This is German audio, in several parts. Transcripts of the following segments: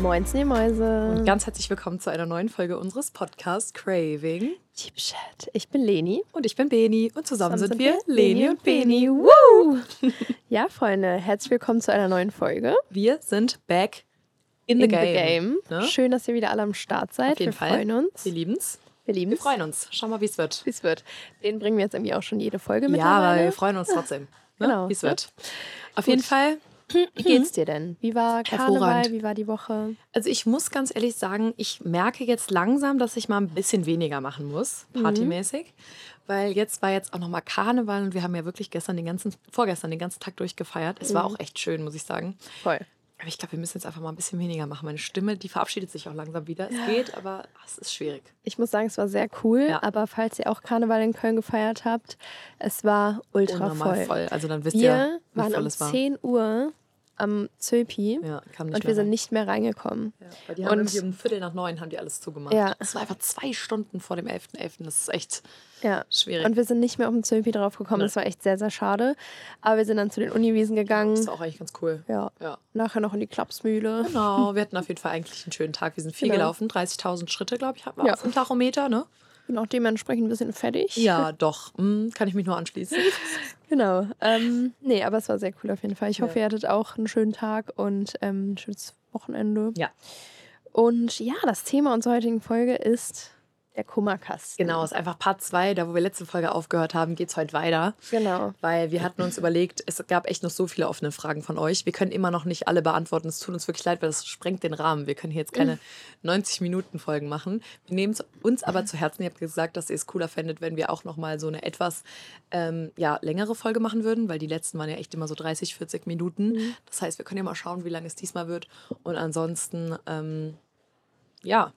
Moin, Mäuse. Und ganz herzlich willkommen zu einer neuen Folge unseres Podcasts Craving. Deep Chat. Ich bin Leni. Und ich bin Beni. Und zusammen, zusammen sind, wir Leni und Beni. Woo! ja, Freunde, herzlich willkommen zu einer neuen Folge. Wir sind back in the in game. The game. Ne? Schön, dass ihr wieder alle am Start seid. Auf jeden wir Fall. freuen uns. Wir lieben's. Wir lieben Wir freuen uns. Schau mal, wie es wird. Wie es wird. Den bringen wir jetzt irgendwie auch schon jede Folge Ja, mittlerweile. aber wir freuen uns trotzdem. Ne? Genau. Wie es wird. Auf Gut. jeden Fall. Wie geht's dir denn? Wie war Karneval? Wie war die Woche? Also ich muss ganz ehrlich sagen, ich merke jetzt langsam, dass ich mal ein bisschen weniger machen muss, Mhm. partymäßig. Weil jetzt war jetzt auch nochmal Karneval und wir haben ja wirklich gestern den ganzen, vorgestern den ganzen Tag durchgefeiert. Es Mhm. war auch echt schön, muss ich sagen. Voll. Aber ich glaube, wir müssen jetzt einfach mal ein bisschen weniger machen. Meine Stimme, die verabschiedet sich auch langsam wieder. Es geht, aber es ist schwierig. Ich muss sagen, es war sehr cool. Ja. Aber falls ihr auch Karneval in Köln gefeiert habt, es war ultra voll. voll. Also dann wisst Wir ihr, wie waren voll um es war. 10 Uhr am Zöpi Ja, und wir sind rein. nicht mehr reingekommen. Ja, die haben Und- um Viertel nach neun haben die alles zugemacht. Ja. Es war einfach zwei Stunden vor dem 11.11. Das ist echt Ja. schwierig. Und wir sind nicht mehr auf den Zöpi drauf gekommen. Nee. Das war echt sehr, sehr schade. Aber wir sind dann zu den Uniwiesen gegangen. das war auch eigentlich ganz cool. Ja. Ja. Nachher noch in die Klapsmühle. Genau, wir hatten auf jeden Fall eigentlich einen schönen Tag. Wir sind viel Genau. gelaufen, 30.000 Schritte, glaube ich, hatten wir Ja. auf dem Tachometer, ne? Bin auch dementsprechend ein bisschen fertig. Ja, doch. Hm, kann ich mich nur anschließen. Genau. Ähm, nee, aber es war sehr cool auf jeden Fall. Ich hoffe, Ja. ihr hattet auch einen schönen Tag und ähm, ein schönes Wochenende. Ja. Und ja, das Thema unserer heutigen Folge ist der Kummerkasten. Genau, ist einfach Part 2, da wo wir letzte Folge aufgehört haben, geht es heute weiter. Genau. Weil wir hatten uns überlegt, es gab echt noch so viele offene Fragen von euch. Wir können immer noch nicht alle beantworten. Es tut uns wirklich leid, weil das sprengt den Rahmen. Wir können hier jetzt keine 90-Minuten-Folgen machen. Wir nehmen es uns aber zu Herzen. Ihr habt gesagt, dass ihr es cooler fändet, wenn wir auch noch mal so eine etwas ähm, ja, längere Folge machen würden, weil die letzten waren ja echt immer so 30, 40 Minuten. Das heißt, wir können ja mal schauen, wie lange es diesmal wird. Und ansonsten, ähm, ja,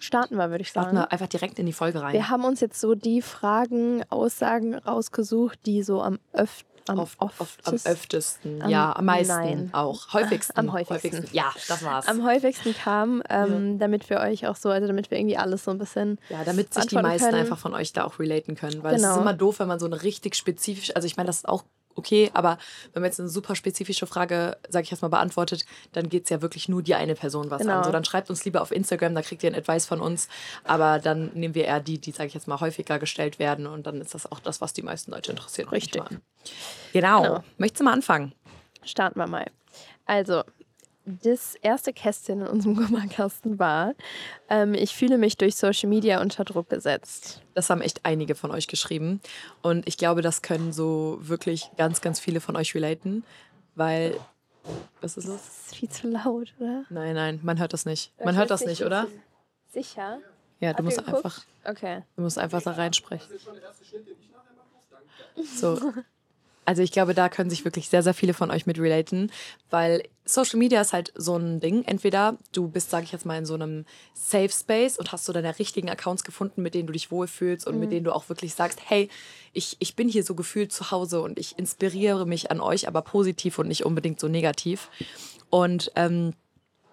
Starten wir, würde ich starten sagen. wir einfach direkt in die Folge rein. Wir haben uns jetzt so die Fragen, Aussagen rausgesucht, die so am öf am Oft, oft, am öftest- öftesten, am- ja, am meisten nein. auch. Häufigsten. Am häufigsten. Ja, das war's. am häufigsten kam, ähm, damit wir euch auch so, also damit wir irgendwie alles so ein bisschen ja, damit sich die meisten können. einfach von euch da auch relaten können. Weil es Genau. ist immer doof, wenn man so eine richtig spezifisch, also ich meine, das ist auch okay, aber wenn man jetzt eine super spezifische Frage, sage ich erstmal, beantwortet, dann geht es ja wirklich nur die eine Person was Genau. an. So, dann schreibt uns lieber auf Instagram, da kriegt ihr ein Advice von uns. Aber dann nehmen wir eher die, die, sage ich jetzt mal, häufiger gestellt werden und dann ist das auch das, was die meisten Leute interessiert. Richtig. Genau. Genau. Möchtest du mal anfangen? Starten wir mal. Also, das erste Kästchen in unserem Kummerkasten war, ähm, ich fühle mich durch Social Media unter Druck gesetzt. Das haben echt einige von euch geschrieben. Und ich glaube, das können so wirklich ganz, ganz viele von euch relaten. Weil. Was ist los? Das ist viel zu laut, oder? Nein, nein, man hört das nicht. Man hört das nicht, oder? Sicher? Ja, du musst geguckt? einfach, Okay. du musst einfach da reinsprechen. So. Also ich glaube, da können sich wirklich sehr, sehr viele von euch mit relaten, weil Social Media ist halt so ein Ding. Entweder du bist, sage ich jetzt mal, in so einem Safe Space und hast so deine richtigen Accounts gefunden, mit denen du dich wohlfühlst und mit denen du auch wirklich sagst, hey, ich, ich bin hier so gefühlt zu Hause und ich inspiriere mich an euch, aber positiv und nicht unbedingt so negativ. Und ähm,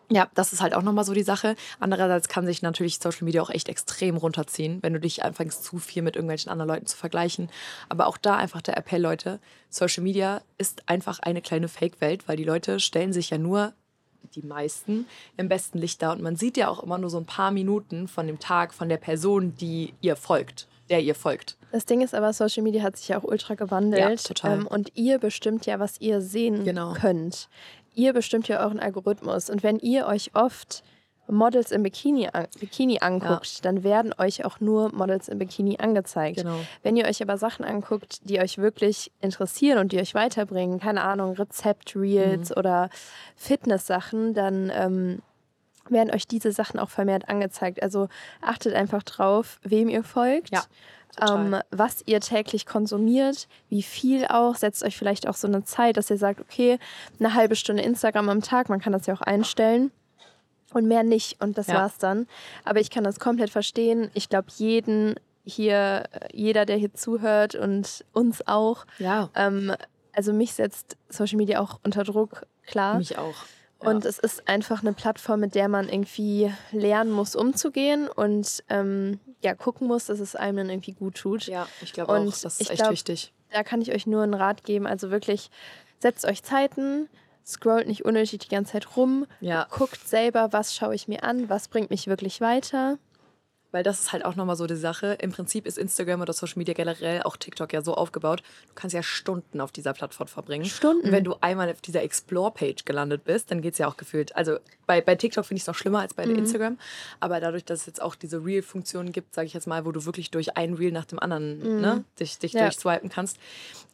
ja, das ist halt auch nochmal so die Sache. Andererseits kann sich natürlich Social Media auch echt extrem runterziehen, wenn du dich anfängst, zu viel mit irgendwelchen anderen Leuten zu vergleichen. Aber auch da einfach der Appell, Leute, Social Media ist einfach eine kleine Fake-Welt, weil die Leute stellen sich ja nur, die meisten, im besten Licht dar. Und man sieht ja auch immer nur so ein paar Minuten von dem Tag, von der Person, die ihr folgt, der ihr folgt. Das Ding ist aber, Social Media hat sich ja auch ultra gewandelt. Ja, total. Ähm, und ihr bestimmt ja, was ihr sehen Genau. könnt. Ihr bestimmt ja euren Algorithmus. Und wenn ihr euch oft Models im Bikini, an, Bikini anguckt, dann werden euch auch nur Models im Bikini angezeigt. Genau. Wenn ihr euch aber Sachen anguckt, die euch wirklich interessieren und die euch weiterbringen, keine Ahnung, Rezept-Reels Mhm. oder Fitness-Sachen, dann ähm, werden euch diese Sachen auch vermehrt angezeigt. Also achtet einfach drauf, wem ihr folgt. Ja. Ähm, was ihr täglich konsumiert, wie viel auch, setzt euch vielleicht auch so eine Zeit, dass ihr sagt, okay, eine halbe Stunde Instagram am Tag, man kann das ja auch einstellen und mehr nicht und das Ja. war's dann. Aber ich kann das komplett verstehen. Ich glaube, jeden hier, jeder, der hier zuhört und uns auch, Ja, ähm, also mich setzt Social Media auch unter Druck, klar. mich auch. Ja. Und es ist einfach eine Plattform, mit der man irgendwie lernen muss, umzugehen und ähm, ja, gucken muss, dass es einem dann irgendwie gut tut. ja, ich glaube auch, das ist echt glaub, wichtig. Da kann ich euch nur einen Rat geben. Also wirklich, setzt euch Zeiten, scrollt nicht unnötig die ganze Zeit rum, Ja. guckt selber, was schaue ich mir an, was bringt mich wirklich weiter. Weil das ist halt auch nochmal so die Sache. Im Prinzip ist Instagram oder Social Media generell, auch TikTok ja so aufgebaut, du kannst ja Stunden auf dieser Plattform verbringen. Stunden. Und wenn du einmal auf dieser Explore-Page gelandet bist, dann geht es ja auch gefühlt. Also bei, bei TikTok finde ich es noch schlimmer als bei Mhm. Instagram. Aber dadurch, dass es jetzt auch diese Reel-Funktion gibt, sage ich jetzt mal, wo du wirklich durch ein Reel nach dem anderen ne, dich, dich Mhm. Ja. durchswipen kannst,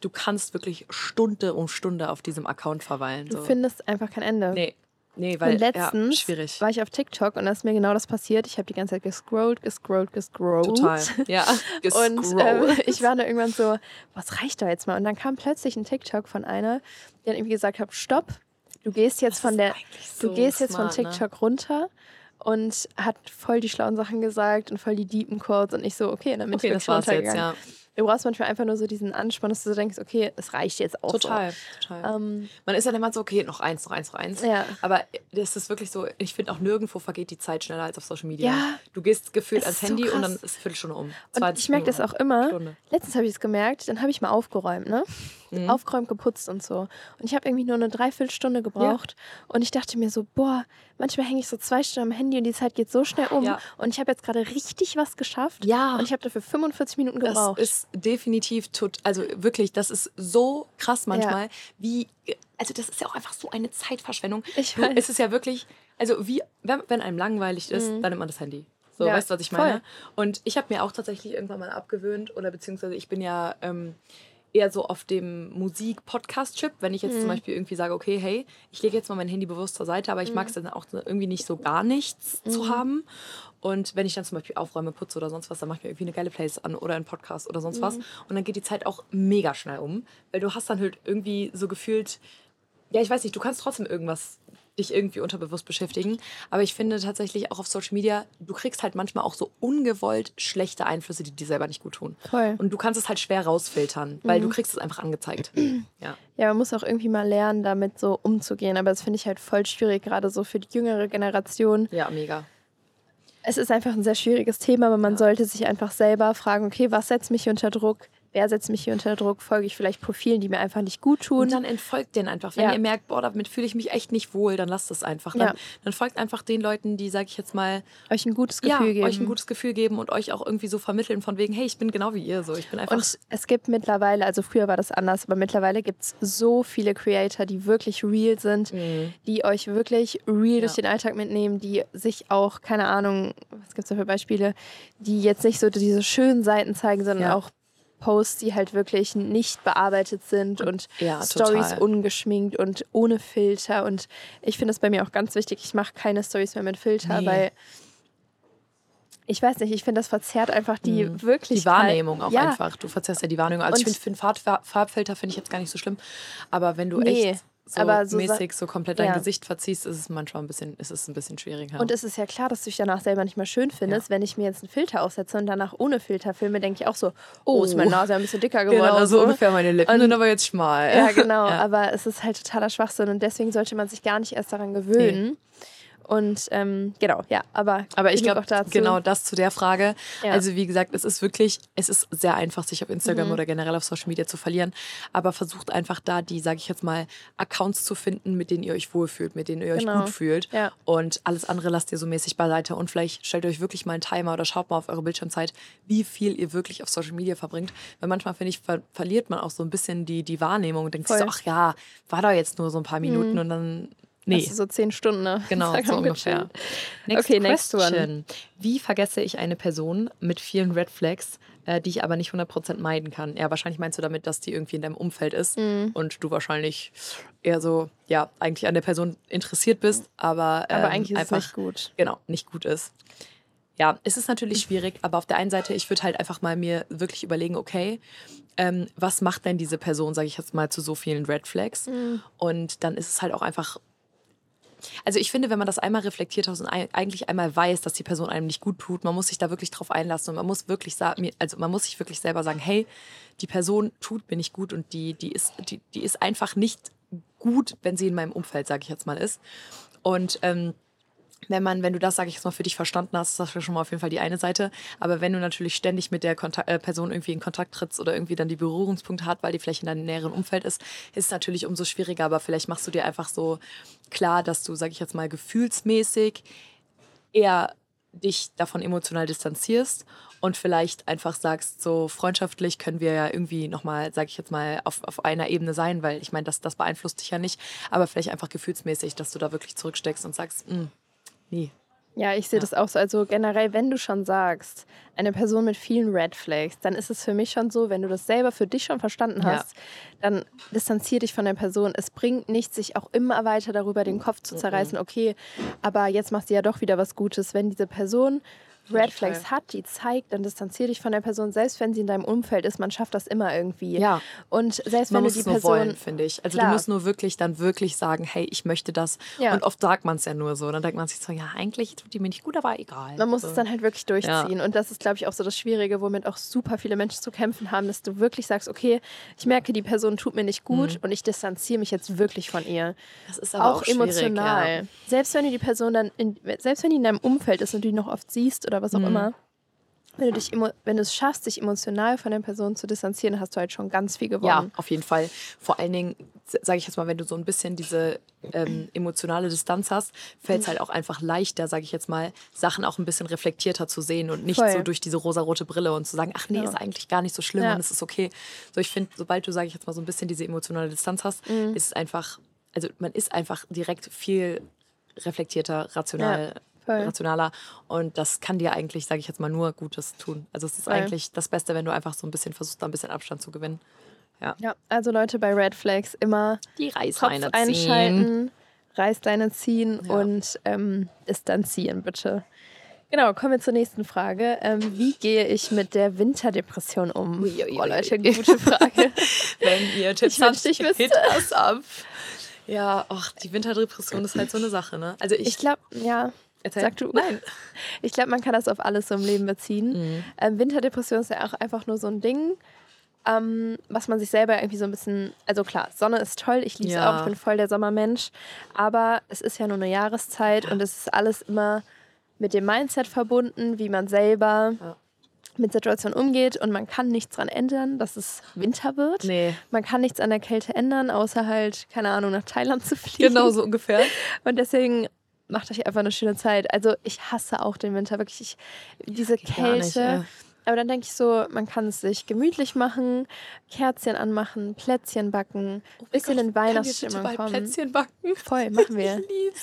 du kannst wirklich Stunde um Stunde auf diesem Account verweilen. Du So. findest einfach kein Ende. Nee, nee, weil und letztens ja, schwierig. war ich auf TikTok und da ist mir genau das passiert. Ich habe die ganze Zeit gescrollt, gescrollt, gescrollt. Total. Ja. Und gescrollt. ähm, ich war da irgendwann so, was reicht da jetzt mal? Und dann kam plötzlich ein TikTok von einer, die dann irgendwie gesagt hat, stopp, du gehst jetzt von ist der, eigentlich du so gehst jetzt smart, von ne? TikTok runter und hat voll die schlauen Sachen gesagt und voll die deepen Codes und ich so, okay, dann bin Okay, ich das wirklich war's jetzt, ja. Du brauchst manchmal einfach nur so diesen Ansporn, dass du denkst, okay, es reicht jetzt auch Total, so. total. Ähm, Man ist dann immer so, okay, noch eins, noch eins, noch eins. Ja. Aber das ist wirklich so, ich finde auch nirgendwo vergeht die Zeit schneller als auf Social Media. Ja. Du gehst gefühlt ans so Handy und krass. dann ist eine Viertelstunde um. Und 20 ich merke das auch immer. Stunde. Letztens habe ich es gemerkt, dann habe ich mal aufgeräumt, ne? Mhm. Aufgeräumt, geputzt und so. Und ich habe irgendwie nur eine Dreiviertelstunde gebraucht. Und ich dachte mir so, boah, manchmal hänge ich so zwei Stunden am Handy und die Zeit geht so schnell um. Ja. Und ich habe jetzt gerade richtig was geschafft. Ja. Und ich habe dafür 45 Minuten Das gebraucht. ist definitiv tot, also wirklich, das ist so krass manchmal, wie, also das ist ja auch einfach so eine Zeitverschwendung. Ich weiß. es ist ja wirklich, also wie, wenn, wenn einem langweilig ist, dann nimmt man das Handy. So, Mhm. Ja, weißt du, was ich voll. meine? Und ich habe mir auch tatsächlich irgendwann mal abgewöhnt, oder beziehungsweise ich bin ja ähm, eher so auf dem Musik-Podcast-Chip, wenn ich jetzt Mhm. zum Beispiel irgendwie sage, okay, hey, ich lege jetzt mal mein Handy bewusst zur Seite, aber ich Mhm. mag es dann auch irgendwie nicht so gar nichts zu haben. Und wenn ich dann zum Beispiel aufräume, putze oder sonst was, dann mache ich mir irgendwie eine geile Playlist an oder einen Podcast oder sonst Mhm. was. Und dann geht die Zeit auch mega schnell um, weil du hast dann halt irgendwie so gefühlt, ja, ich weiß nicht, du kannst trotzdem irgendwas dich irgendwie unterbewusst beschäftigen. Aber ich finde tatsächlich auch auf Social Media, du kriegst halt manchmal auch so ungewollt schlechte Einflüsse, die dir selber nicht gut tun. Voll. Und du kannst es halt schwer rausfiltern, weil Mhm. du kriegst es einfach angezeigt. Ja. Ja, man muss auch irgendwie mal lernen, damit so umzugehen. Aber das finde ich halt voll schwierig, gerade so für die jüngere Generation. Ja, mega. Es ist einfach ein sehr schwieriges Thema, aber man sollte sich einfach selber fragen, okay, was setzt mich unter Druck? Wer setzt mich hier unter Druck? Folge ich vielleicht Profilen, die mir einfach nicht gut tun? Und dann entfolgt den einfach. Wenn Ja. ihr merkt, boah, damit fühle ich mich echt nicht wohl, dann lasst es einfach. Dann, Ja. dann folgt einfach den Leuten, die, sag ich jetzt mal, euch ein gutes Gefühl ja, geben. euch ein gutes Gefühl geben und euch auch irgendwie so vermitteln von wegen, hey, ich bin genau wie ihr. So, ich bin einfach. Und es gibt mittlerweile, also früher war das anders, aber mittlerweile gibt es so viele Creator, die wirklich real sind, die euch wirklich real durch Mhm. Den Alltag mitnehmen, die sich auch, keine Ahnung, was gibt es da für Beispiele, die jetzt nicht so diese schönen Seiten zeigen, sondern auch Posts, die halt wirklich nicht bearbeitet sind und Ja, Stories ungeschminkt und ohne Filter. Und ich finde es bei mir auch ganz wichtig, ich mache keine Stories mehr mit Filter, Nee. weil ich weiß nicht, ich finde, das verzerrt einfach die Wirklichkeit. die Wahrnehmung auch ja. einfach. Du verzerrst ja die Wahrnehmung. Also ich Und- finde, für einen Farb Farbfilter finde ich jetzt gar nicht so schlimm. Aber wenn du Nee, echt so, aber so mäßig so komplett dein Ja. Gesicht verziehst, ist es manchmal ein bisschen, ist es ein bisschen schwieriger. Und es ist ja klar, dass du dich danach selber nicht mehr schön findest. Wenn ich mir jetzt einen Filter aufsetze und danach ohne Filter filme, denke ich auch so, oh, ist meine Nase ein bisschen dicker geworden. genau, oder so ungefähr meine Lippen sind aber jetzt schmal. Ja, genau. Ja. Aber es ist halt totaler Schwachsinn und deswegen sollte man sich gar nicht erst daran gewöhnen. Und ähm, genau, ja, aber, Aber ich glaube, genau das zu der Frage. Ja. Also wie gesagt, es ist wirklich, es ist sehr einfach, sich auf Mhm. Instagram oder generell auf Social Media zu verlieren. Aber versucht einfach da die, sage ich jetzt mal, Accounts zu finden, mit denen ihr euch wohlfühlt, mit denen ihr euch Genau. gut fühlt. Ja. Und alles andere lasst ihr so mäßig beiseite. Und vielleicht stellt euch wirklich mal einen Timer oder schaut mal auf eure Bildschirmzeit, wie viel ihr wirklich auf Social Media verbringt. Weil manchmal, finde ich, ver verliert man auch so ein bisschen die, die Wahrnehmung und denkt sich so, Voll. ach ja, war da jetzt nur so ein paar Minuten und dann. Nee. Das ist so zehn Stunden. Ne? Genau, so ungefähr. Next Okay, next one. question. Wie vergesse ich eine Person mit vielen Red Flags, äh, die ich aber nicht 100% meiden kann? Ja, wahrscheinlich meinst du damit, dass die irgendwie in deinem Umfeld ist Mhm. und du wahrscheinlich eher so, ja, eigentlich an der Person interessiert bist, aber, ähm, Aber eigentlich ist einfach, es nicht gut. Genau, nicht gut ist. Ja, es ist natürlich schwierig, aber auf der einen Seite, ich würde halt einfach mal mir wirklich überlegen, okay, ähm, was macht denn diese Person, sage ich jetzt mal, zu so vielen Red Flags? Mhm. Und dann ist es halt auch einfach also ich finde, wenn man das einmal reflektiert hat und ei- eigentlich einmal weiß, dass die Person einem nicht gut tut, man muss sich da wirklich drauf einlassen und man muss wirklich sagen, also man muss sich wirklich selber sagen, hey, die Person tut mir nicht gut und die, die, ist, die, die ist einfach nicht gut, wenn sie in meinem Umfeld, sage ich jetzt mal, ist. Und ähm, wenn man, wenn du das, sage ich jetzt mal, für dich verstanden hast, ist das schon mal auf jeden Fall die eine Seite. Aber wenn du natürlich ständig mit der Kontakt äh, Person irgendwie in Kontakt trittst oder irgendwie dann die Berührungspunkte hat, weil die vielleicht in deinem näheren Umfeld ist, ist natürlich umso schwieriger. Aber vielleicht machst du dir einfach so klar, dass du, sage ich jetzt mal, gefühlsmäßig eher dich davon emotional distanzierst und vielleicht einfach sagst, so freundschaftlich können wir ja irgendwie nochmal, sage ich jetzt mal, auf, auf einer Ebene sein, weil ich meine, das, das beeinflusst dich ja nicht, aber vielleicht einfach gefühlsmäßig, dass du da wirklich zurücksteckst und sagst, "Mm, nee. Ja, ich sehe Ja. das auch so. Also generell, wenn du schon sagst, eine Person mit vielen Red Flags, dann ist es für mich schon so, wenn du das selber für dich schon verstanden Ja. hast, dann distanzier dich von der Person. Es bringt nichts, sich auch immer weiter darüber den Kopf zu zerreißen, okay, aber jetzt machst du ja doch wieder was Gutes. Wenn diese Person Red. Flags hat, die zeigt, dann distanzier dich von der Person, selbst wenn sie in deinem Umfeld ist, man schafft das immer irgendwie. Ja. Und selbst Man wenn du die Person wollen, finde ich. Also Klar. du musst nur wirklich dann wirklich sagen, hey, ich möchte das. Ja. Und oft sagt man es ja nur so. Dann denkt man sich so, ja, eigentlich tut die mir nicht gut, aber egal. Man muss so. es dann halt wirklich durchziehen. Und das ist, glaube ich, auch so das Schwierige, womit auch super viele Menschen zu kämpfen haben, dass du wirklich sagst, okay, ich merke, die Person tut mir nicht gut und ich distanziere mich jetzt wirklich von ihr. Das ist Mhm. aber Auch, auch, emotional. Ja. Selbst wenn du die Person dann, in, selbst wenn die in deinem Umfeld ist und du die noch oft siehst oder was auch Mhm. immer, wenn du dich wenn du es schaffst, dich emotional von der Person zu distanzieren, hast du halt schon ganz viel Ja, gewonnen. auf jeden Fall. Vor allen Dingen, sage ich jetzt mal, wenn du so ein bisschen diese ähm, emotionale Distanz hast, fällt es halt auch einfach leichter, sage ich jetzt mal, Sachen auch ein bisschen reflektierter zu sehen und nicht Voll. so durch diese rosarote Brille und zu sagen, ach nee, Ja. ist eigentlich gar nicht so schlimm Ja. und es ist okay. So, ich finde, sobald du, sage ich jetzt mal, so ein bisschen diese emotionale Distanz hast, Mhm. ist es einfach, also man ist einfach direkt viel reflektierter, rational. Ja, voll. rationaler und das kann dir eigentlich, sage ich jetzt mal, nur Gutes tun. Also es ist Voll. eigentlich das Beste, wenn du einfach so ein bisschen versuchst, da ein bisschen Abstand zu gewinnen. Ja. Ja, also Leute bei Red Flags immer Die Kopf Reißleine ziehen. einschalten, Reißleine ziehen Ja. und ähm, distanzieren, bitte. Genau, kommen wir zur nächsten Frage. Ähm, wie gehe ich mit der Winterdepression um? Ui, ui, oh. Leute, gute Frage. Wenn ihr Tipps Ich wünschte, ich hit us up. Ja, ach, die Winterdepression ist halt so eine Sache, ne? Also ich, Ich glaube, ja, Erzähl. sag du. Nein. ich glaube, man kann das auf alles so im Leben beziehen. Mhm. Ähm, Winterdepression ist ja auch einfach nur so ein Ding, ähm, was man sich selber irgendwie so ein bisschen, also klar, Sonne ist toll, ich liebe es Ja. auch, ich bin voll der Sommermensch, aber es ist ja nur eine Jahreszeit und es ist alles immer mit dem Mindset verbunden, wie man selber Ja. mit Situationen umgeht und man kann nichts dran ändern, dass es Winter wird. Nee, Man kann nichts an der Kälte ändern, außer halt, keine Ahnung, nach Thailand zu fliegen. genau so ungefähr. Und deswegen macht euch einfach eine schöne Zeit. Also ich hasse auch den Winter, wirklich. Ich, diese geht gar nicht, Kälte. ja. Aber dann denke ich so, man kann es sich gemütlich machen, Kerzchen anmachen, Plätzchen backen, bisschen in Weihnachtsstimmung kommen. Plätzchen backen? Voll, machen wir. Ich lieb's.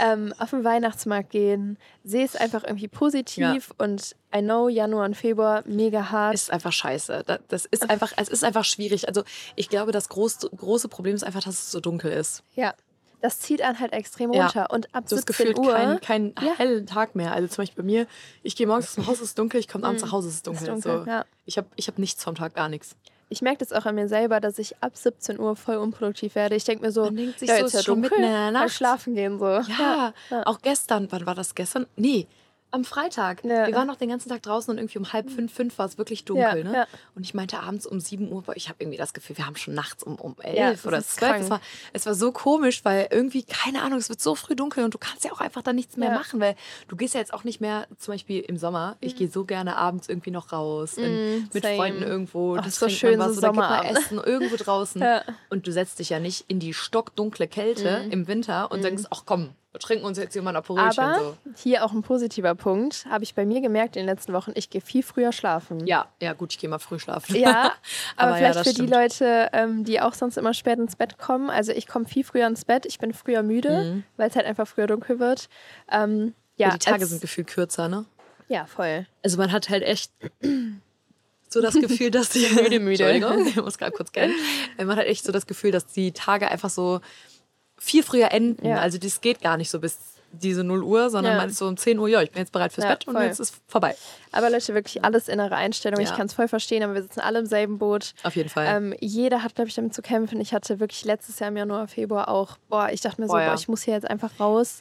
ähm, auf den Weihnachtsmarkt gehen, sehe es einfach irgendwie positiv und I know Januar und Februar mega hart. Ist einfach scheiße. Da- Das ist einfach, es ist einfach schwierig. Also ich glaube, das groß, große Problem ist einfach, dass es so dunkel ist. ja, das zieht einen halt extrem Ja. runter. Und ab Du hast 17 gefühlt Uhr keinen kein Ja. hellen Tag mehr. Also zum Beispiel bei mir, ich gehe morgens dem Haus, es ist dunkel, ich komme abends nach Hause, es ist dunkel. Ist dunkel, so. ja. Ich habe ich hab nichts vom Tag, gar nichts. Ich merke das auch an mir selber, dass ich ab 17 Uhr voll unproduktiv werde. Ich denke mir so, Man denkt sich ja, so, jetzt ist ja schon dunkel, mitten in der Nacht. schlafen gehen so. Ja, ja. auch gestern, wann war das gestern? Nee, am Freitag. Ja. Wir waren noch den ganzen Tag draußen und irgendwie um halb fünf, fünf war es wirklich dunkel. Ja, ne? ja. Und ich meinte abends um sieben Uhr, ich habe irgendwie das Gefühl, wir haben schon nachts um, um elf oder ist zwölf. Es war, es war so komisch, weil irgendwie, keine Ahnung, es wird so früh dunkel und du kannst ja auch einfach dann nichts mehr machen, weil du gehst ja jetzt auch nicht mehr, zum Beispiel im Sommer, ich gehe so gerne abends irgendwie noch raus, in, Mm, mit same. Freunden irgendwo. Ach, das so trinkt schön, was so oder geht mal Sommerabend. essen, irgendwo draußen. Und du setzt dich ja nicht in die stockdunkle Kälte Mhm. im Winter und denkst, ach komm, trinken uns jetzt ein Aperolchen. Aber so. hier auch ein positiver Punkt, habe ich bei mir gemerkt in den letzten Wochen, ich gehe viel früher schlafen. Ja, ja, gut, ich gehe mal früh schlafen. Ja, aber, Aber ja, vielleicht das für die stimmt. Leute, ähm, die auch sonst immer spät ins Bett kommen. Also ich komme viel früher ins Bett, ich bin früher müde, weil es halt einfach früher dunkel wird. Ähm, ja, Ja, die Tage als- sind gefühlt kürzer, ne? Ja, voll. Also man hat halt echt so das Gefühl, dass die Müde, müde. Entschuldigung, ich muss gerade kurz gehen. Man hat echt so das Gefühl, dass die Tage einfach so viel früher enden. Ja. Also das geht gar nicht so bis diese 0 Uhr, sondern Ja. man ist so um 10 Uhr, ja, ich bin jetzt bereit fürs Ja, Bett und voll. jetzt ist vorbei. Aber Leute, wirklich alles innere Einstellung. Ich Ja. kann es voll verstehen, aber wir sitzen alle im selben Boot. Auf jeden Fall. Ähm, jeder hat, glaube ich, damit zu kämpfen. Ich hatte wirklich letztes Jahr im Januar, Februar auch, boah, ich dachte mir so, Boah. Mhm. boah, ich muss hier jetzt einfach raus.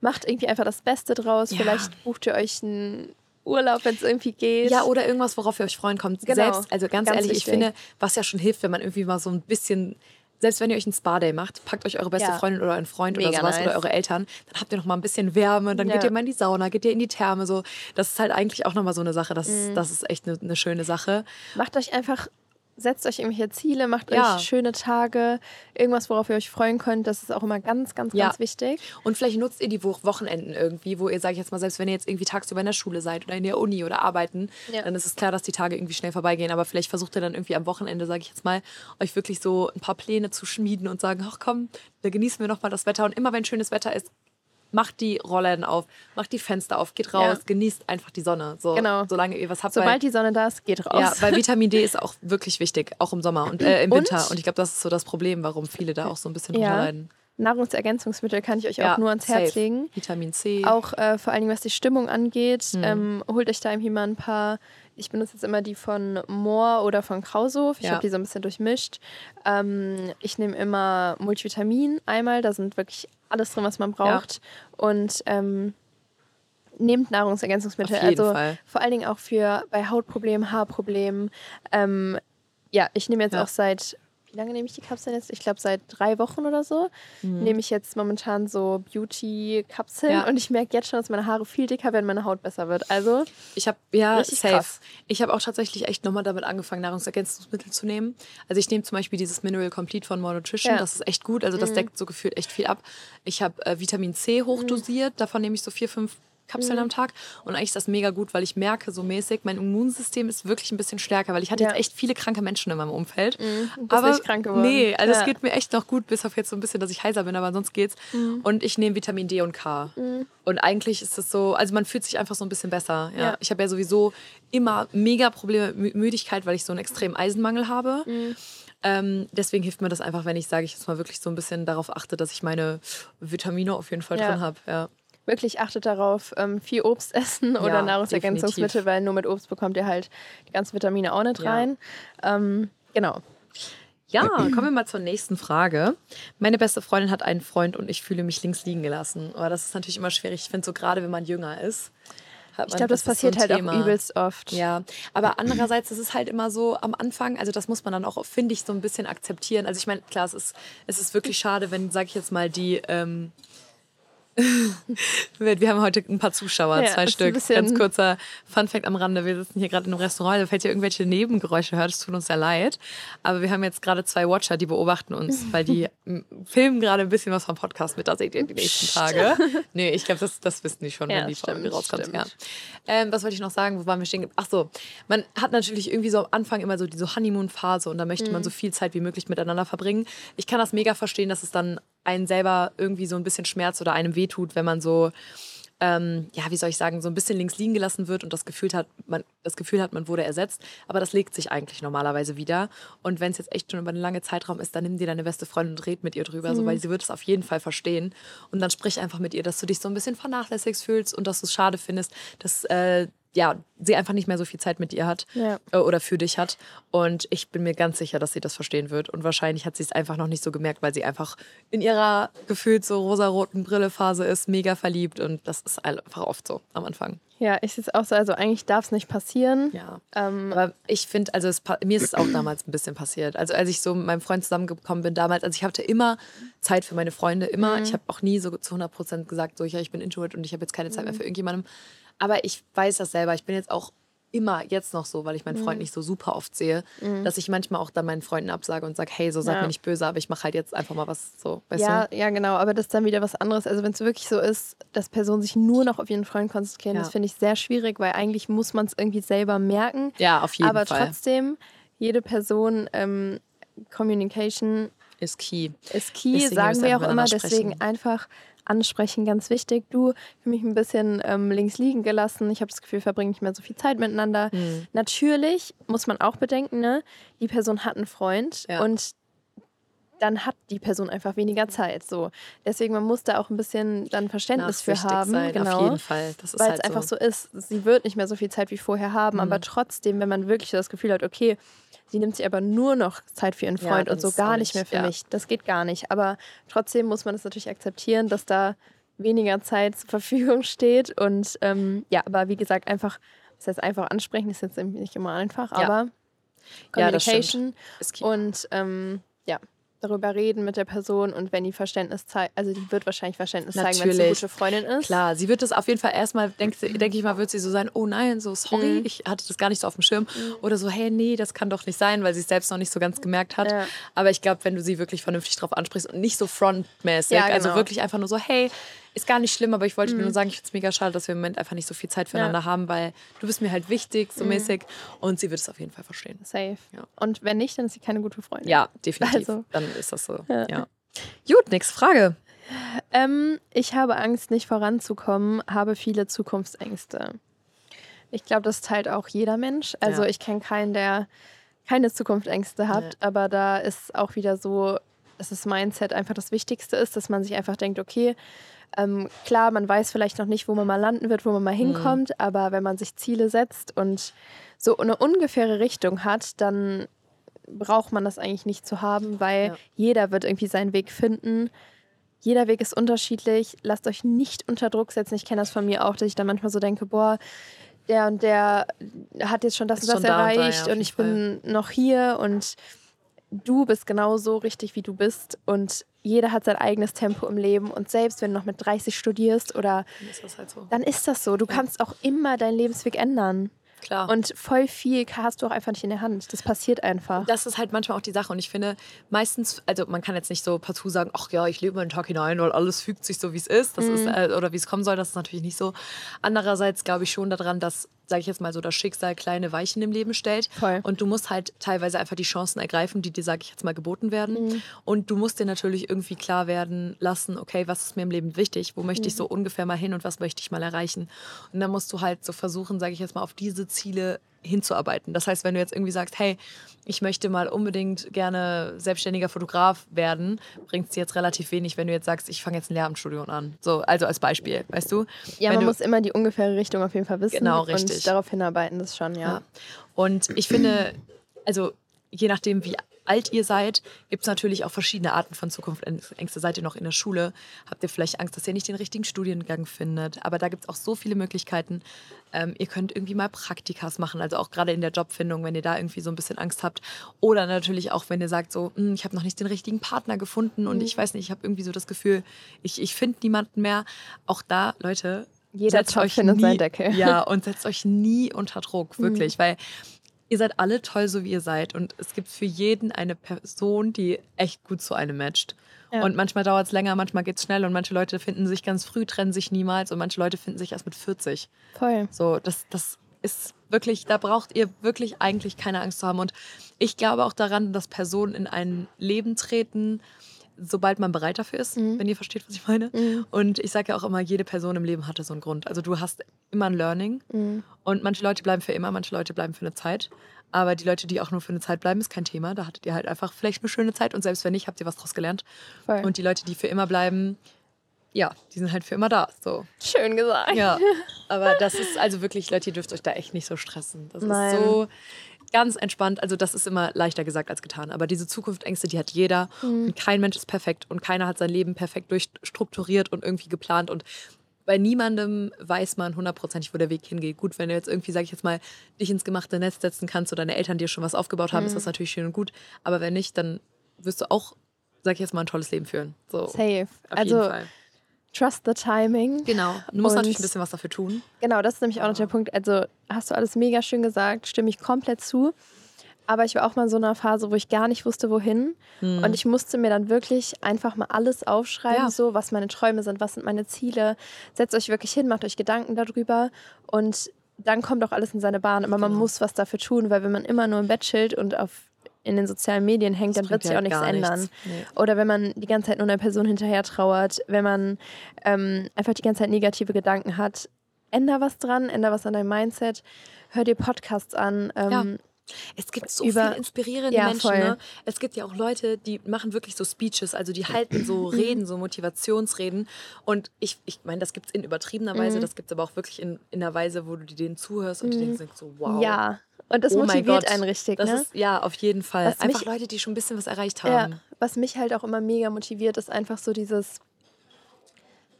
Macht irgendwie einfach das Beste draus. Vielleicht bucht ihr euch einen Urlaub, wenn es irgendwie geht. Ja, oder irgendwas, worauf ihr euch freuen kommt. Genau. Selbst, also ganz, Ganz ehrlich, wichtig. ich finde, was ja schon hilft, wenn man irgendwie mal so ein bisschen selbst wenn ihr euch einen Spa-Day macht, packt euch eure beste Ja. Freundin oder einen Freund oder Mega sowas nice. oder eure Eltern, dann habt ihr noch mal ein bisschen Wärme, dann geht Ja. ihr mal in die Sauna, geht ihr in die Therme, so. Das ist halt eigentlich auch noch mal so eine Sache, das, Mhm. das ist echt eine, eine schöne Sache. Macht euch einfach, setzt euch irgendwelche Ziele, macht Ja. euch schöne Tage, irgendwas, worauf ihr euch freuen könnt. Das ist auch immer ganz, ganz, Ja. ganz wichtig. Und vielleicht nutzt ihr die Wo- Wochenenden irgendwie, wo ihr, sag ich jetzt mal, selbst wenn ihr jetzt irgendwie tagsüber in der Schule seid oder in der Uni oder arbeiten, Ja. dann ist es klar, dass die Tage irgendwie schnell vorbeigehen. Aber vielleicht versucht ihr dann irgendwie am Wochenende, sage ich jetzt mal, euch wirklich so ein paar Pläne zu schmieden und sagen, ach komm, da genießen wir noch mal das Wetter. Und immer wenn schönes Wetter ist, macht die Rollläden auf, macht die Fenster auf, geht raus, Ja. genießt einfach die Sonne. So, Genau. Solange ihr was habt. Sobald weil, die Sonne da ist, geht raus. ja, weil Vitamin D ist auch wirklich wichtig, auch im Sommer und äh, im Und- Winter. Und ich glaube, das ist so das Problem, warum viele da auch so ein bisschen Ja. leiden. Nahrungsergänzungsmittel kann ich euch auch nur ans Herz safe. legen. Vitamin C. Auch äh, vor allen Dingen, was die Stimmung angeht. Mhm. Ähm, holt euch da irgendwie mal ein paar. Ich benutze jetzt immer die von Moor oder von Krausow. Ich Ja. habe die so ein bisschen durchmischt. Ähm, ich nehme immer Multivitamin einmal. Da sind wirklich alles drin, was man braucht. Und ähm, nehmt Nahrungsergänzungsmittel. Auf jeden also Fall. vor allen Dingen auch für bei Hautproblemen, Haarproblemen. Ähm, ja, ich nehme jetzt Ja. auch seit, wie lange nehme ich die Kapseln jetzt? Ich glaube seit drei Wochen oder so. Nehme ich jetzt momentan so Beauty-Kapseln Ja. und ich merke jetzt schon, dass meine Haare viel dicker werden, meine Haut besser wird. Also, Ich habe ja safe. krass. Ich habe auch tatsächlich echt nochmal damit angefangen, Nahrungsergänzungsmittel zu nehmen. Also ich nehme zum Beispiel dieses Mineral Complete von More Nutrition. Ja. Mhm. Das ist echt gut. Also das deckt so gefühlt echt viel ab. Ich habe äh, Vitamin C hochdosiert. Davon nehme ich so vier, fünf Kapseln Mhm. am Tag. Und eigentlich ist das mega gut, weil ich merke so mäßig, mein Immunsystem ist wirklich ein bisschen stärker, weil ich hatte Ja. jetzt echt viele kranke Menschen in meinem Umfeld. bist aber nicht krank geworden. Nee, also Ja. es geht mir echt noch gut, bis auf jetzt so ein bisschen, dass ich heiser bin, aber sonst geht's. Mhm. Und ich nehme Vitamin D und K. Und eigentlich ist es so, also man fühlt sich einfach so ein bisschen besser. Ja. Ja. Ich habe ja sowieso immer mega Probleme mit Mü- Müdigkeit, weil ich so einen extremen Eisenmangel habe. Mhm. Ähm, deswegen hilft mir das einfach, wenn ich, sage ich jetzt mal, wirklich so ein bisschen darauf achte, dass ich meine Vitamine auf jeden Fall drin habe. Ja. Wirklich achtet darauf, ähm, viel Obst essen oder Ja, Nahrungsergänzungsmittel, definitiv. weil nur mit Obst bekommt ihr halt die ganzen Vitamine auch nicht Ja. rein. Ähm, genau. Ja, kommen wir mal zur nächsten Frage. Meine beste Freundin hat einen Freund und ich fühle mich links liegen gelassen. Aber das ist natürlich immer schwierig. Ich finde so gerade, wenn man jünger ist. hat Ich man- glaube, das, ist so passiert ein halt Thema. auch übelst oft. Ja, aber andererseits ist es halt immer so am Anfang, also das muss man dann auch, finde ich, so ein bisschen akzeptieren. Also ich meine, klar, es ist, es ist wirklich schade, wenn, sage ich jetzt mal, die, ähm, wir haben heute ein paar Zuschauer, Ja, zwei Stück. Ganz kurzer Funfact am Rande. Wir sitzen hier gerade in einem Restaurant, da falls ihr irgendwelche Nebengeräusche hört, es tut uns sehr leid. Aber wir haben jetzt gerade zwei Watcher, die beobachten uns, weil die filmen gerade ein bisschen was vom Podcast mit. Da seht ihr die nächsten Tage. Nee, ich glaube, das, das wissen die schon, Ja, wenn die Folge stimmt, rauskommt. stimmt. Ja. Ähm, was wollte ich noch sagen? Wo waren wir stehen? Ach so, man hat natürlich irgendwie so am Anfang immer so diese Honeymoon-Phase und da möchte Mhm. man so viel Zeit wie möglich miteinander verbringen. Ich kann das mega verstehen, dass es dann einen selber irgendwie so ein bisschen schmerzt oder einem wehtut, wenn man so ähm, ja, wie soll ich sagen, so ein bisschen links liegen gelassen wird und das Gefühl hat, man, das Gefühl hat, man wurde ersetzt. Aber das legt sich eigentlich normalerweise wieder. Und wenn es jetzt echt schon über einen langen Zeitraum ist, dann nimm dir deine beste Freundin und red mit ihr drüber, so, weil sie wird es auf jeden Fall verstehen. Und dann sprich einfach mit ihr, dass du dich so ein bisschen vernachlässigt fühlst und dass du es schade findest, dass äh, ja, sie einfach nicht mehr so viel Zeit mit ihr hat Ja. äh, oder für dich hat. Und ich bin mir ganz sicher, dass sie das verstehen wird. Und wahrscheinlich hat sie es einfach noch nicht so gemerkt, weil sie einfach in ihrer gefühlt so rosaroten Brillephase ist, mega verliebt. Und das ist einfach oft so am Anfang. Ja, ich sehe es auch so. Also eigentlich darf es nicht passieren. Ja. Ähm, Aber ich finde, also es, mir ist es auch damals ein bisschen passiert. Also als ich so mit meinem Freund zusammengekommen bin damals, also ich hatte immer Zeit für meine Freunde, immer. Ich habe auch nie so zu 100 Prozent gesagt, so ja, ich bin Introvert und ich habe jetzt keine Zeit mehr für irgendjemandem. Aber ich weiß das selber. Ich bin jetzt auch immer jetzt noch so, weil ich meinen Freund nicht so super oft sehe, dass ich manchmal auch dann meinen Freunden absage und sage, hey, so seid Ja. mir nicht böse, aber ich mache halt jetzt einfach mal was so, weißt ja, du? ja, genau. Aber das ist dann wieder was anderes. Also wenn es wirklich so ist, dass Personen sich nur noch auf ihren Freund konzentrieren, Ja. das finde ich sehr schwierig, weil eigentlich muss man es irgendwie selber merken. Ja, auf jeden Aber Fall. trotzdem, jede Person, ähm, Communication Ist key. ist key, Deswegen sagen wir auch immer. Deswegen einfach ansprechen, ganz wichtig. Du, habe mich ein bisschen ähm, links liegen gelassen. Ich habe das Gefühl, wir verbringen nicht mehr so viel Zeit miteinander. Hm. Natürlich muss man auch bedenken, ne? die Person hat einen Freund Ja. und dann hat die Person einfach weniger Zeit. So. Deswegen, man muss da auch ein bisschen dann Verständnis für haben. sein, genau auf jeden Fall. Weil halt es einfach so. so ist. Sie wird nicht mehr so viel Zeit wie vorher haben, Mhm. aber trotzdem, wenn man wirklich so das Gefühl hat, okay, sie nimmt sich aber nur noch Zeit für ihren Ja, Freund dann und so gar nicht mehr für ja. mich, das geht gar nicht. Aber trotzdem muss man das natürlich akzeptieren, dass da weniger Zeit zur Verfügung steht und ähm, ja, aber wie gesagt, einfach, das heißt einfach ansprechen ist jetzt nicht immer einfach, Ja. aber Ja, stimmt. Communication und ähm, ja, darüber reden mit der Person und wenn die Verständnis zeigt, also die wird wahrscheinlich Verständnis zeigen, wenn Natürlich. sie eine gute Freundin ist. Klar, sie wird das auf jeden Fall erstmal, denke denk ich mal, wird sie so sein, oh nein, so sorry, Mhm. ich hatte das gar nicht so auf dem Schirm. Oder so, hey, nee, das kann doch nicht sein, weil sie es selbst noch nicht so ganz gemerkt hat. Ja. Aber ich glaube, wenn du sie wirklich vernünftig drauf ansprichst und nicht so frontmäßig, Ja, also genau. wirklich einfach nur so, hey, ist gar nicht schlimm, aber ich wollte dir nur sagen, ich finde es mega schade, dass wir im Moment einfach nicht so viel Zeit füreinander Ja. haben, weil du bist mir halt wichtig, so mäßig. Und sie wird es auf jeden Fall verstehen. Safe. Ja. Und wenn nicht, dann ist sie keine gute Freundin. Ja, definitiv. Also. Dann ist das so. Ja. Gut, nächste Frage. Ähm, ich habe Angst, nicht voranzukommen, habe viele Zukunftsängste. Ich glaube, das teilt auch jeder Mensch. Also Ja. ich kenne keinen, der keine Zukunftsängste hat, aber da ist auch wieder so, dass das Mindset einfach das Wichtigste ist, dass man sich einfach denkt, okay, ähm, klar, man weiß vielleicht noch nicht, wo man mal landen wird, wo man mal Mhm. hinkommt, aber wenn man sich Ziele setzt und so eine ungefähre Richtung hat, dann braucht man das eigentlich nicht zu haben, weil Ja. jeder wird irgendwie seinen Weg finden. Jeder Weg ist unterschiedlich. Lasst euch nicht unter Druck setzen. Ich kenne das von mir auch, dass ich dann manchmal so denke, boah, der und der hat jetzt schon das Ist und das da und da, ja, erreicht und ich bin noch hier und du bist genau so richtig, wie du bist und jeder hat sein eigenes Tempo im Leben und selbst wenn du noch mit 30 studierst oder Dann ist das halt so. dann ist das so. Du kannst auch immer deinen Lebensweg ändern. Klar. Und voll viel hast du auch einfach nicht in der Hand. Das passiert einfach. das ist halt manchmal auch die Sache. Und ich finde, meistens, also man kann jetzt nicht so partout sagen, ach ja, ich lebe meinen Tag hinein, weil alles fügt sich so, wie es ist. Das Mhm. ist äh, oder wie es kommen soll, das ist natürlich nicht so. Andererseits glaube ich schon daran, dass, sage ich jetzt mal so, das Schicksal kleine Weichen im Leben stellt. Voll. Und du musst halt teilweise einfach die Chancen ergreifen, die dir, sage ich jetzt mal, geboten werden. Mhm. Und du musst dir natürlich irgendwie klar werden lassen, okay, was ist mir im Leben wichtig? Wo möchte ich Mhm. so ungefähr mal hin und was möchte ich mal erreichen? Und dann musst du halt so versuchen, sage ich jetzt mal, auf diese Ziele hinzuarbeiten. Das heißt, wenn du jetzt irgendwie sagst, hey, ich möchte mal unbedingt gerne selbstständiger Fotograf werden, bringt es dir jetzt relativ wenig, wenn du jetzt sagst, ich fange jetzt ein Lehramtsstudium an. So, also als Beispiel, weißt du? Ja, Wenn man du, muss immer die ungefähre Richtung auf jeden Fall wissen Genau, richtig. und darauf hinarbeiten, das schon, ja. ja. Und ich finde, also je nachdem, wie alt ihr seid, gibt es natürlich auch verschiedene Arten von Zukunftsängste. Seid ihr noch in der Schule, habt ihr vielleicht Angst, dass ihr nicht den richtigen Studiengang findet. Aber da gibt es auch so viele Möglichkeiten. Ähm, ihr könnt irgendwie mal Praktikas machen, also auch gerade in der Jobfindung, wenn ihr da irgendwie so ein bisschen Angst habt. Oder natürlich auch, wenn ihr sagt, so, "Hm, ich habe noch nicht den richtigen Partner gefunden und ich weiß nicht, ich habe irgendwie so das Gefühl, ich, ich finde niemanden mehr. Auch da, Leute, Jeder setzt Topf euch findet nie, seinen Deckel. Ja, und setzt euch nie unter Druck, wirklich, weil ihr seid alle toll, so wie ihr seid. Und es gibt für jeden eine Person, die echt gut zu einem matcht. Ja. Und manchmal dauert es länger, manchmal geht es schnell und manche Leute finden sich ganz früh, trennen sich niemals und manche Leute finden sich erst mit 40. Voll. So, das, das ist wirklich, da braucht ihr wirklich eigentlich keine Angst zu haben. Und ich glaube auch daran, dass Personen in ein Leben treten, sobald man bereit dafür ist, wenn ihr versteht, was ich meine. Und ich sage ja auch immer, jede Person im Leben hatte so einen Grund. Also du hast immer ein Learning und manche Leute bleiben für immer, manche Leute bleiben für eine Zeit. Aber die Leute, die auch nur für eine Zeit bleiben, ist kein Thema. Da hattet ihr halt einfach vielleicht eine schöne Zeit und selbst wenn nicht, habt ihr was draus gelernt. Voll. Und die Leute, die für immer bleiben, ja, die sind halt für immer da. So. Schön gesagt. Ja, aber das ist also wirklich, Leute, ihr dürft euch da echt nicht so stressen. Das Nein. ist so ganz entspannt. Also das ist immer leichter gesagt als getan. Aber diese Zukunftsängste, die hat jeder. Mhm. Und kein Mensch ist perfekt. Und keiner hat sein Leben perfekt durchstrukturiert und irgendwie geplant. Und bei niemandem weiß man hundertprozentig, wo der Weg hingeht. Gut, wenn du jetzt irgendwie, sag ich jetzt mal, dich ins gemachte Netz setzen kannst oder deine Eltern dir schon was aufgebaut haben, ist Mhm. das natürlich schön und gut. Aber wenn nicht, dann wirst du auch, sag ich jetzt mal, ein tolles Leben führen. So, Safe. auf also jeden Fall. Trust the timing. Genau. Du musst Und- natürlich ein bisschen was dafür tun. Genau, das ist nämlich auch noch der Punkt. Also hast du alles mega schön gesagt, stimme ich komplett zu. Aber ich war auch mal in so einer Phase, wo ich gar nicht wusste, wohin. Und ich musste mir dann wirklich einfach mal alles aufschreiben, Ja. so was meine Träume sind, was sind meine Ziele. Setzt euch wirklich hin, macht euch Gedanken darüber und dann kommt auch alles in seine Bahn. Aber man Genau. muss was dafür tun, weil wenn man immer nur im Bett chillt und auf in den sozialen Medien hängt, Das dann wird sich ja auch nichts. ändern. Nee. Oder wenn man die ganze Zeit nur einer Person hinterher trauert, wenn man ähm, einfach die ganze Zeit negative Gedanken hat, änder was dran, änder was an deinem Mindset, hör dir Podcasts an. Ähm, Ja. Es gibt so über- viele inspirierende Ja, Menschen. Ne? Es gibt ja auch Leute, die machen wirklich so Speeches, also die halten so Reden, so Motivationsreden. Und ich, ich meine, das gibt es in übertriebener Mhm. Weise, das gibt es aber auch wirklich in, in einer Weise, wo du denen zuhörst und die denkst so, wow. Ja, und das oh motiviert Gott. einen richtig. Ne? ist, ja, auf jeden Fall. Was Einfach mich- Leute, die schon ein bisschen was erreicht Ja, haben. was mich halt auch immer mega motiviert, ist einfach so dieses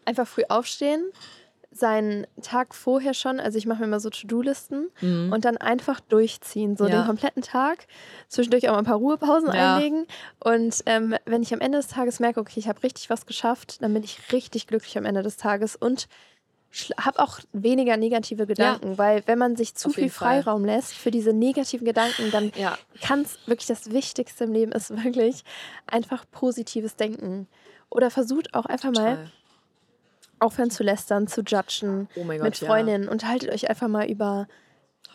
einfach früh aufstehen, seinen Tag vorher schon, also ich mache mir immer so To-Do-Listen und dann einfach durchziehen, so Mhm. Ja. den kompletten Tag, zwischendurch auch mal ein paar Ruhepausen Ja. einlegen und ähm, wenn ich am Ende des Tages merke, okay, ich habe richtig was geschafft, dann bin ich richtig glücklich am Ende des Tages und habe auch weniger negative Gedanken, weil wenn man sich zu Auf viel jeden Fall. Freiraum lässt für diese negativen Gedanken, dann Ja. kann es wirklich das Wichtigste im Leben ist wirklich einfach positives Denken. Oder versucht auch einfach mal Total. Aufhören zu lästern, zu judgen Oh mein mit Gott, ja. Freundinnen. Unterhaltet euch einfach mal über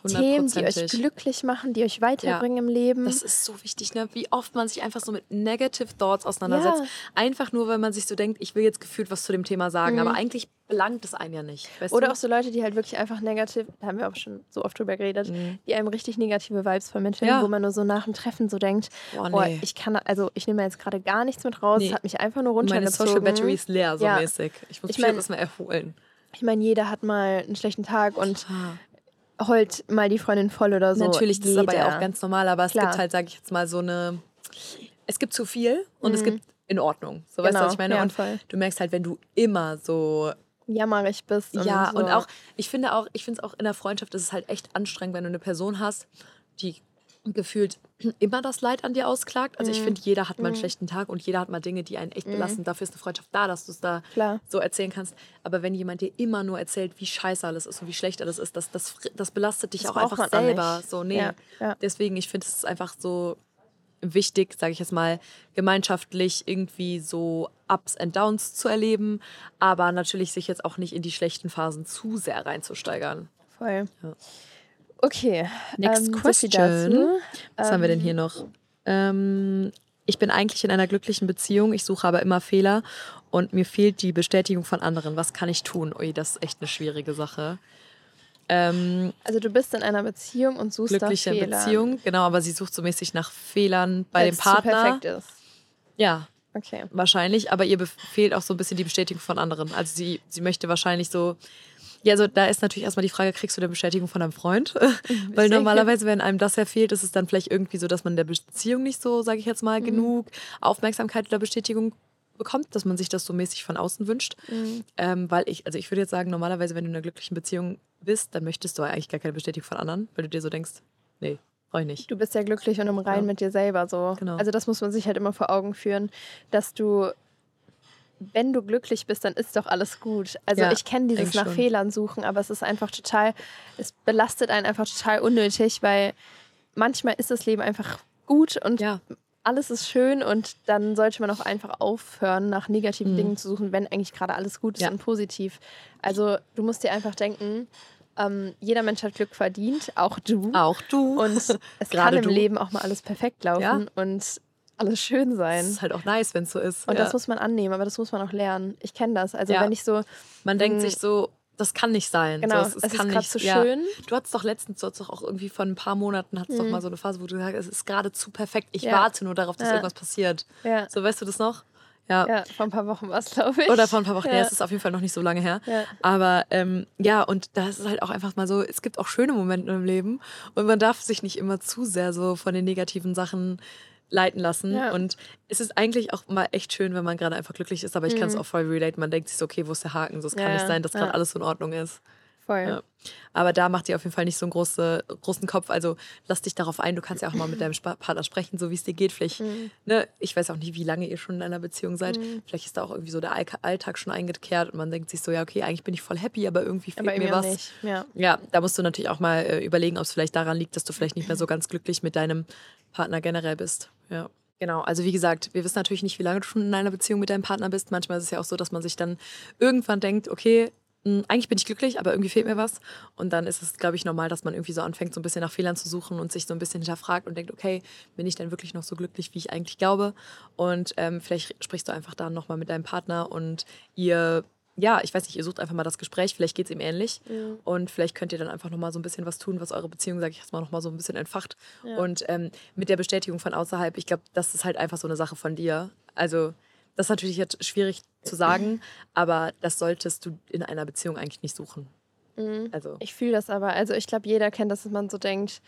Themen, die euch glücklich machen, die euch weiterbringen im Leben. Das ist so wichtig, ne? wie oft man sich einfach so mit Negative Thoughts auseinandersetzt. Ja. Einfach nur, weil man sich so denkt, ich will jetzt gefühlt was zu dem Thema sagen, aber eigentlich belangt es einen ja nicht. Mhm. Oder du? auch so Leute, die halt wirklich einfach negativ, da haben wir auch schon so oft drüber geredet, Mhm. die einem richtig negative Vibes vermitteln, Ja. wo man nur so nach dem Treffen so denkt, boah, nee. ich kann, also ich nehme jetzt gerade gar nichts mit raus, es Nee. hat mich einfach nur Meine runtergezogen. Social Battery ist leer, so Ja. mäßig. Ich muss Ich mich mein- das mal erholen. Ich meine, jeder hat mal einen schlechten Tag und heult mal die Freundin voll oder so. Natürlich, das ist aber ja Jeder. auch ganz normal, aber es Klar. gibt halt, sage ich jetzt mal, so eine. Es gibt zu viel und es gibt in Ordnung. So weißt du, Mhm. Genau, was ich meine? ja, und voll. du merkst halt, wenn du immer so jammerig bist. Und Ja, so. und auch, ich finde auch, ich finde es auch in der Freundschaft ist es halt echt anstrengend, wenn du eine Person hast, die gefühlt immer das Leid an dir ausklagt. Also Mhm. ich finde, jeder hat mal einen schlechten Tag und jeder hat mal Dinge, die einen echt belasten. Dafür ist eine Freundschaft da, dass du es da Klar. so erzählen kannst. Aber wenn jemand dir immer nur erzählt, wie scheiße alles ist und wie schlecht alles ist, das, das, das belastet dich Das auch einfach auch selber. So, nee. Ja, ja. Deswegen, ich finde, es ist einfach so wichtig, sage ich jetzt mal, gemeinschaftlich irgendwie so Ups and Downs zu erleben, aber natürlich sich jetzt auch nicht in die schlechten Phasen zu sehr reinzusteigern. Voll. Ja. Okay. Next ähm, question. Was haben wir denn hier noch? Ähm, ich bin eigentlich in einer glücklichen Beziehung, ich suche aber immer Fehler und mir fehlt die Bestätigung von anderen. Was kann ich tun? Ui, das ist echt eine schwierige Sache. Ähm, Also du bist in einer Beziehung und suchst glückliche nach Fehlern. Beziehung, genau, aber sie sucht so mäßig nach Fehlern bei Weil dem Partner. perfekt ist. Ja, Okay. wahrscheinlich, aber ihr fehlt auch so ein bisschen die Bestätigung von anderen. Also sie, sie möchte wahrscheinlich so. Ja, also da ist natürlich erstmal die Frage, kriegst du eine Bestätigung von deinem Freund? Weil sicher. normalerweise, wenn einem das ja fehlt, ist es dann vielleicht irgendwie so, dass man der Beziehung nicht so, sage ich jetzt Mhm. mal, genug Aufmerksamkeit oder Bestätigung bekommt, dass man sich das so mäßig von außen wünscht. Mhm. Ähm, weil ich, also ich würde jetzt sagen, normalerweise, wenn du in einer glücklichen Beziehung bist, dann möchtest du eigentlich gar keine Bestätigung von anderen, weil du dir so denkst, nee, brauche ich nicht. Du bist ja glücklich und im Reinen Ja. mit dir selber so. Genau. Also das muss man sich halt immer vor Augen führen, dass du, wenn du glücklich bist, dann ist doch alles gut. Also Ja, ich kenne dieses nach schon. Fehlern suchen, aber es ist einfach total, es belastet einen einfach total unnötig, weil manchmal ist das Leben einfach gut und Ja. alles ist schön und dann sollte man auch einfach aufhören, nach negativen Dingen zu suchen, wenn eigentlich gerade alles gut ist Mhm. Ja. und positiv. Also du musst dir einfach denken, ähm, jeder Mensch hat Glück verdient, auch du. Auch du. Und es kann Gerade im du. Leben auch mal alles perfekt laufen und alles schön Das sein. ist halt auch nice, wenn es so ist. Und ja. das muss man annehmen, aber das muss man auch lernen. Ich kenne das. Also Ja. wenn ich so, Man denkt Mm. sich so, das kann nicht sein. genau, so, es, ist kann gerade nicht, so ja. schön. Du hattest doch letztens, du hattest doch auch irgendwie vor ein paar Monaten, hattest doch mal so eine Phase, wo du gesagt hast, es ist gerade zu perfekt. Ich Mhm. Ja. warte nur darauf, dass Ja. irgendwas passiert. Ja, So, weißt du das noch? Ja. ja vor ein paar Wochen war es, glaube ich. Oder vor ein paar Wochen. Ja. Ja. es ist auf jeden Fall noch nicht so lange her. Ja. Aber ähm, ja, und da ist es halt auch einfach mal so, es gibt auch schöne Momente im Leben und man darf sich nicht immer zu sehr so von den negativen Sachen leiten lassen. Ja. Und es ist eigentlich auch mal echt schön, wenn man gerade einfach glücklich ist, aber ich kann es auch voll relate. Man denkt sich so, okay, wo ist der Haken? So, es kann Mhm. Ja, nicht ja. sein, dass gerade alles so in Ordnung ist. Voll. Ja. Aber da macht ihr auf jeden Fall nicht so einen große, großen Kopf. Also lass dich darauf ein. Du kannst ja auch mal mit deinem Partner sprechen, so wie es dir geht. Vielleicht, Mhm. ne, ich weiß auch nicht, wie lange ihr schon in einer Beziehung seid. Vielleicht ist da auch irgendwie so der All- Alltag schon eingekehrt und man denkt sich so, ja, okay, eigentlich bin ich voll happy, aber irgendwie fehlt Aber mir was. nicht. Ja. Ja, da musst du natürlich auch mal äh, überlegen, ob es vielleicht daran liegt, dass du vielleicht nicht mehr so ganz glücklich mit deinem Partner generell bist. Ja. Genau, also wie gesagt, wir wissen natürlich nicht, wie lange du schon in einer Beziehung mit deinem Partner bist. Manchmal ist es ja auch so, dass man sich dann irgendwann denkt, okay, mh, eigentlich bin ich glücklich, aber irgendwie fehlt mir was. Und dann ist es, glaube ich, normal, dass man irgendwie so anfängt, so ein bisschen nach Fehlern zu suchen und sich so ein bisschen hinterfragt und denkt, okay, bin ich denn wirklich noch so glücklich, wie ich eigentlich glaube? Und ähm, vielleicht sprichst du einfach dann nochmal mit deinem Partner und ihr ja, ich weiß nicht, ihr sucht einfach mal das Gespräch, vielleicht geht es ihm ähnlich. Und vielleicht könnt ihr dann einfach nochmal so ein bisschen was tun, was eure Beziehung, sage ich jetzt mal, nochmal so ein bisschen entfacht. Und ähm, mit der Bestätigung von außerhalb, ich glaube, das ist halt einfach so eine Sache von dir. Also, das ist natürlich jetzt schwierig zu sagen, aber das solltest du in einer Beziehung eigentlich nicht suchen. Also, Ich fühle das aber. Also ich glaube, jeder kennt das, dass man so denkt,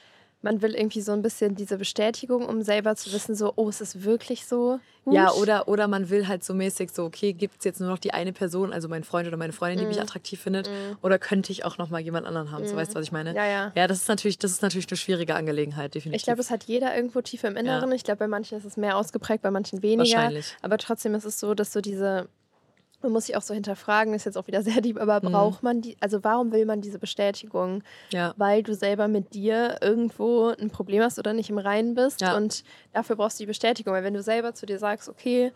man will irgendwie so ein bisschen diese Bestätigung, um selber zu wissen, so, oh, ist es wirklich so? Gut? Ja, oder, oder man will halt so mäßig so, okay, gibt es jetzt nur noch die eine Person, also mein Freund oder meine Freundin, die mich Mhm. attraktiv findet, oder könnte ich auch noch mal jemand anderen haben? So, weißt du, was ich meine? Ja, ja. Ja, das ist natürlich, das ist natürlich eine schwierige Angelegenheit, definitiv. Ich glaube, das hat jeder irgendwo tief im Inneren. Ich glaube, bei manchen ist es mehr ausgeprägt, bei manchen weniger. Wahrscheinlich. Aber trotzdem ist es so, dass so diese, man muss sich auch so hinterfragen, ist jetzt auch wieder sehr deep, aber Mhm. braucht man die, also warum will man diese Bestätigung? ja. Weil du selber mit dir irgendwo ein Problem hast oder nicht im Reinen bist Ja. und dafür brauchst du die Bestätigung. Weil wenn du selber zu dir sagst, okay,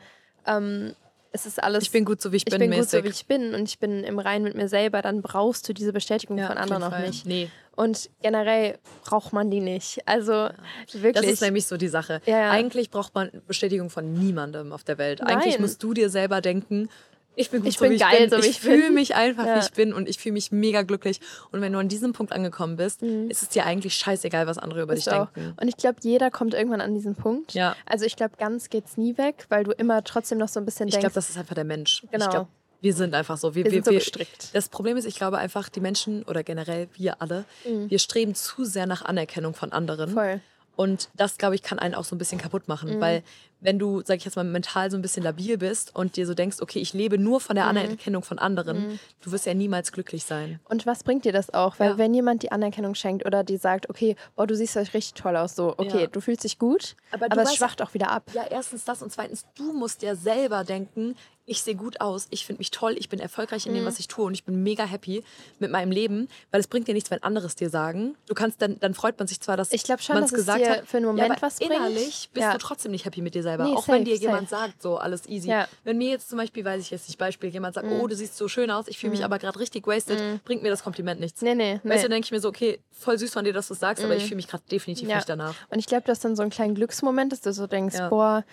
ähm, es ist alles. Ich bin gut so, wie ich, ich bin, bin gut mäßig. so, wie ich bin und ich bin im Reinen mit mir selber, dann brauchst du diese Bestätigung Ja, von anderen auch nicht. Nee, Und generell braucht man die nicht. Also wirklich. das ist nämlich so die Sache. Ja, ja. Eigentlich braucht man Bestätigung von niemandem auf der Welt. Eigentlich Nein. musst du dir selber denken, ich bin gut Ich so, bin wie ich geil, bin. so wie ich ich fühle mich einfach, Ja. wie ich bin und ich fühle mich mega glücklich. Und wenn du an diesem Punkt angekommen bist, Mhm. ist es dir eigentlich scheißegal, was andere über Ist dich auch. denken. Und ich glaube, jeder kommt irgendwann an diesen Punkt. Ja. Also ich glaube, ganz geht's nie weg, weil du immer trotzdem noch so ein bisschen Ich denkst, glaube, das ist einfach der Mensch. Genau. Ich glaube, wir sind einfach so. Wir, wir sind so gestrickt. Das Problem ist, ich glaube einfach, die Menschen oder generell wir alle, wir streben zu sehr nach Anerkennung von anderen. Mhm. Voll. Und das, glaube ich, kann einen auch so ein bisschen kaputt machen. Mhm. Weil wenn du, sag ich jetzt mal, mental so ein bisschen labil bist und dir so denkst, okay, ich lebe nur von der Mhm. Anerkennung von anderen, du wirst ja niemals glücklich sein. Und was bringt dir das auch? Weil Ja. wenn jemand die Anerkennung schenkt oder die sagt, okay, boah, du siehst euch richtig toll aus, so, okay, Ja. du fühlst dich gut, Aber aber, es weißt- schwacht auch wieder ab. Ja, erstens das und zweitens, du musst ja selber denken, ich sehe gut aus, ich finde mich toll, ich bin erfolgreich in dem, Mhm. was ich tue und ich bin mega happy mit meinem Leben, weil es bringt dir nichts, wenn andere es dir sagen. Du kannst dann, dann freut man sich zwar, dass Ich glaub schon, man dass es gesagt dir hat, für einen ja, Moment aber was bringt. innerlich bist Ja. du trotzdem nicht happy mit dir selber, Nee, auch wenn safe, dir jemand safe. sagt, so alles easy. Ja. Wenn mir jetzt zum Beispiel, weiß ich jetzt nicht, Beispiel, jemand sagt, Mhm. oh, du siehst so schön aus, ich fühle mich aber gerade richtig wasted, bringt mir das Kompliment nichts. Nee, nee, nee. Weißt du, denke ich mir so, okay, voll süß von dir, dass du es sagst, aber ich fühle mich gerade definitiv Ja. nicht danach. Und ich glaube, du hast dann so einen kleinen Glücksmoment, dass du so denkst, Ja. boah,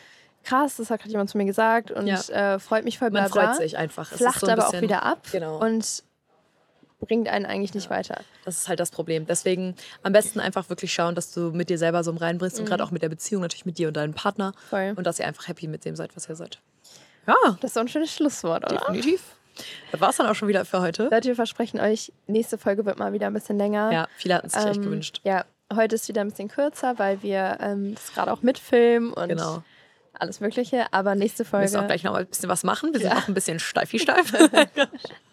krass, das hat gerade jemand zu mir gesagt und äh, freut mich voll, bla Man bla. freut sich einfach. Es Flacht so ein aber auch wieder ab Genau. und bringt einen eigentlich nicht weiter. Das ist halt das Problem. Deswegen am besten einfach wirklich schauen, dass du mit dir selber so im Rein bist und gerade auch mit der Beziehung natürlich mit dir und deinem Partner. Mhm. Voll. Und dass ihr einfach happy mit dem seid, was ihr seid. Ja, Das ist so ein schönes Schlusswort, oder? definitiv. Das war es dann auch schon wieder für heute. Leute, wir versprechen euch, nächste Folge wird mal wieder ein bisschen länger. Ja, viele hatten es sich echt Ähm, gewünscht. Ja, heute ist wieder ein bisschen kürzer, weil wir ähm, das gerade auch mitfilmen und Genau. alles Mögliche. Aber nächste Wir Folge. müssen auch gleich noch mal ein bisschen was machen. Wir Ja. sind auch ein bisschen steifi steif.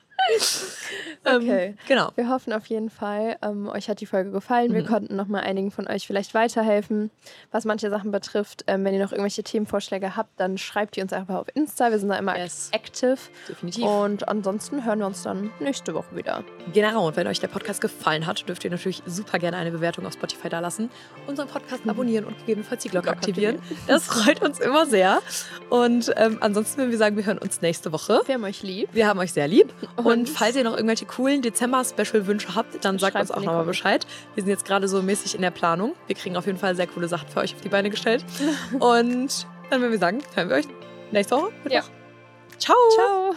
Okay. Ähm, genau. Wir hoffen auf jeden Fall, ähm, euch hat die Folge gefallen. Mhm. Wir konnten noch mal einigen von euch vielleicht weiterhelfen, was manche Sachen betrifft. Ähm, wenn ihr noch irgendwelche Themenvorschläge habt, dann schreibt die uns einfach auf Insta. Wir sind da immer Yes. active. Definitiv. Und ansonsten hören wir uns dann nächste Woche wieder. Genau, und wenn euch der Podcast gefallen hat, dürft ihr natürlich super gerne eine Bewertung auf Spotify da lassen, unseren Podcast abonnieren und gegebenenfalls die Glocke Glocke aktivieren. Das freut uns immer sehr. Und ähm, ansonsten würden wir sagen, wir hören uns nächste Woche. Wir haben euch lieb. Wir haben euch sehr lieb. Und, Und- falls ihr noch irgendwelche coolen Dezember-Special-Wünsche habt, dann sagt Schreibt uns auch nochmal. Bescheid. Wir sind jetzt gerade so mäßig in der Planung. Wir kriegen auf jeden Fall sehr coole Sachen für euch auf die Beine gestellt. Und dann würden wir sagen, hören wir euch nächste Woche. Ja. Ciao. Ciao.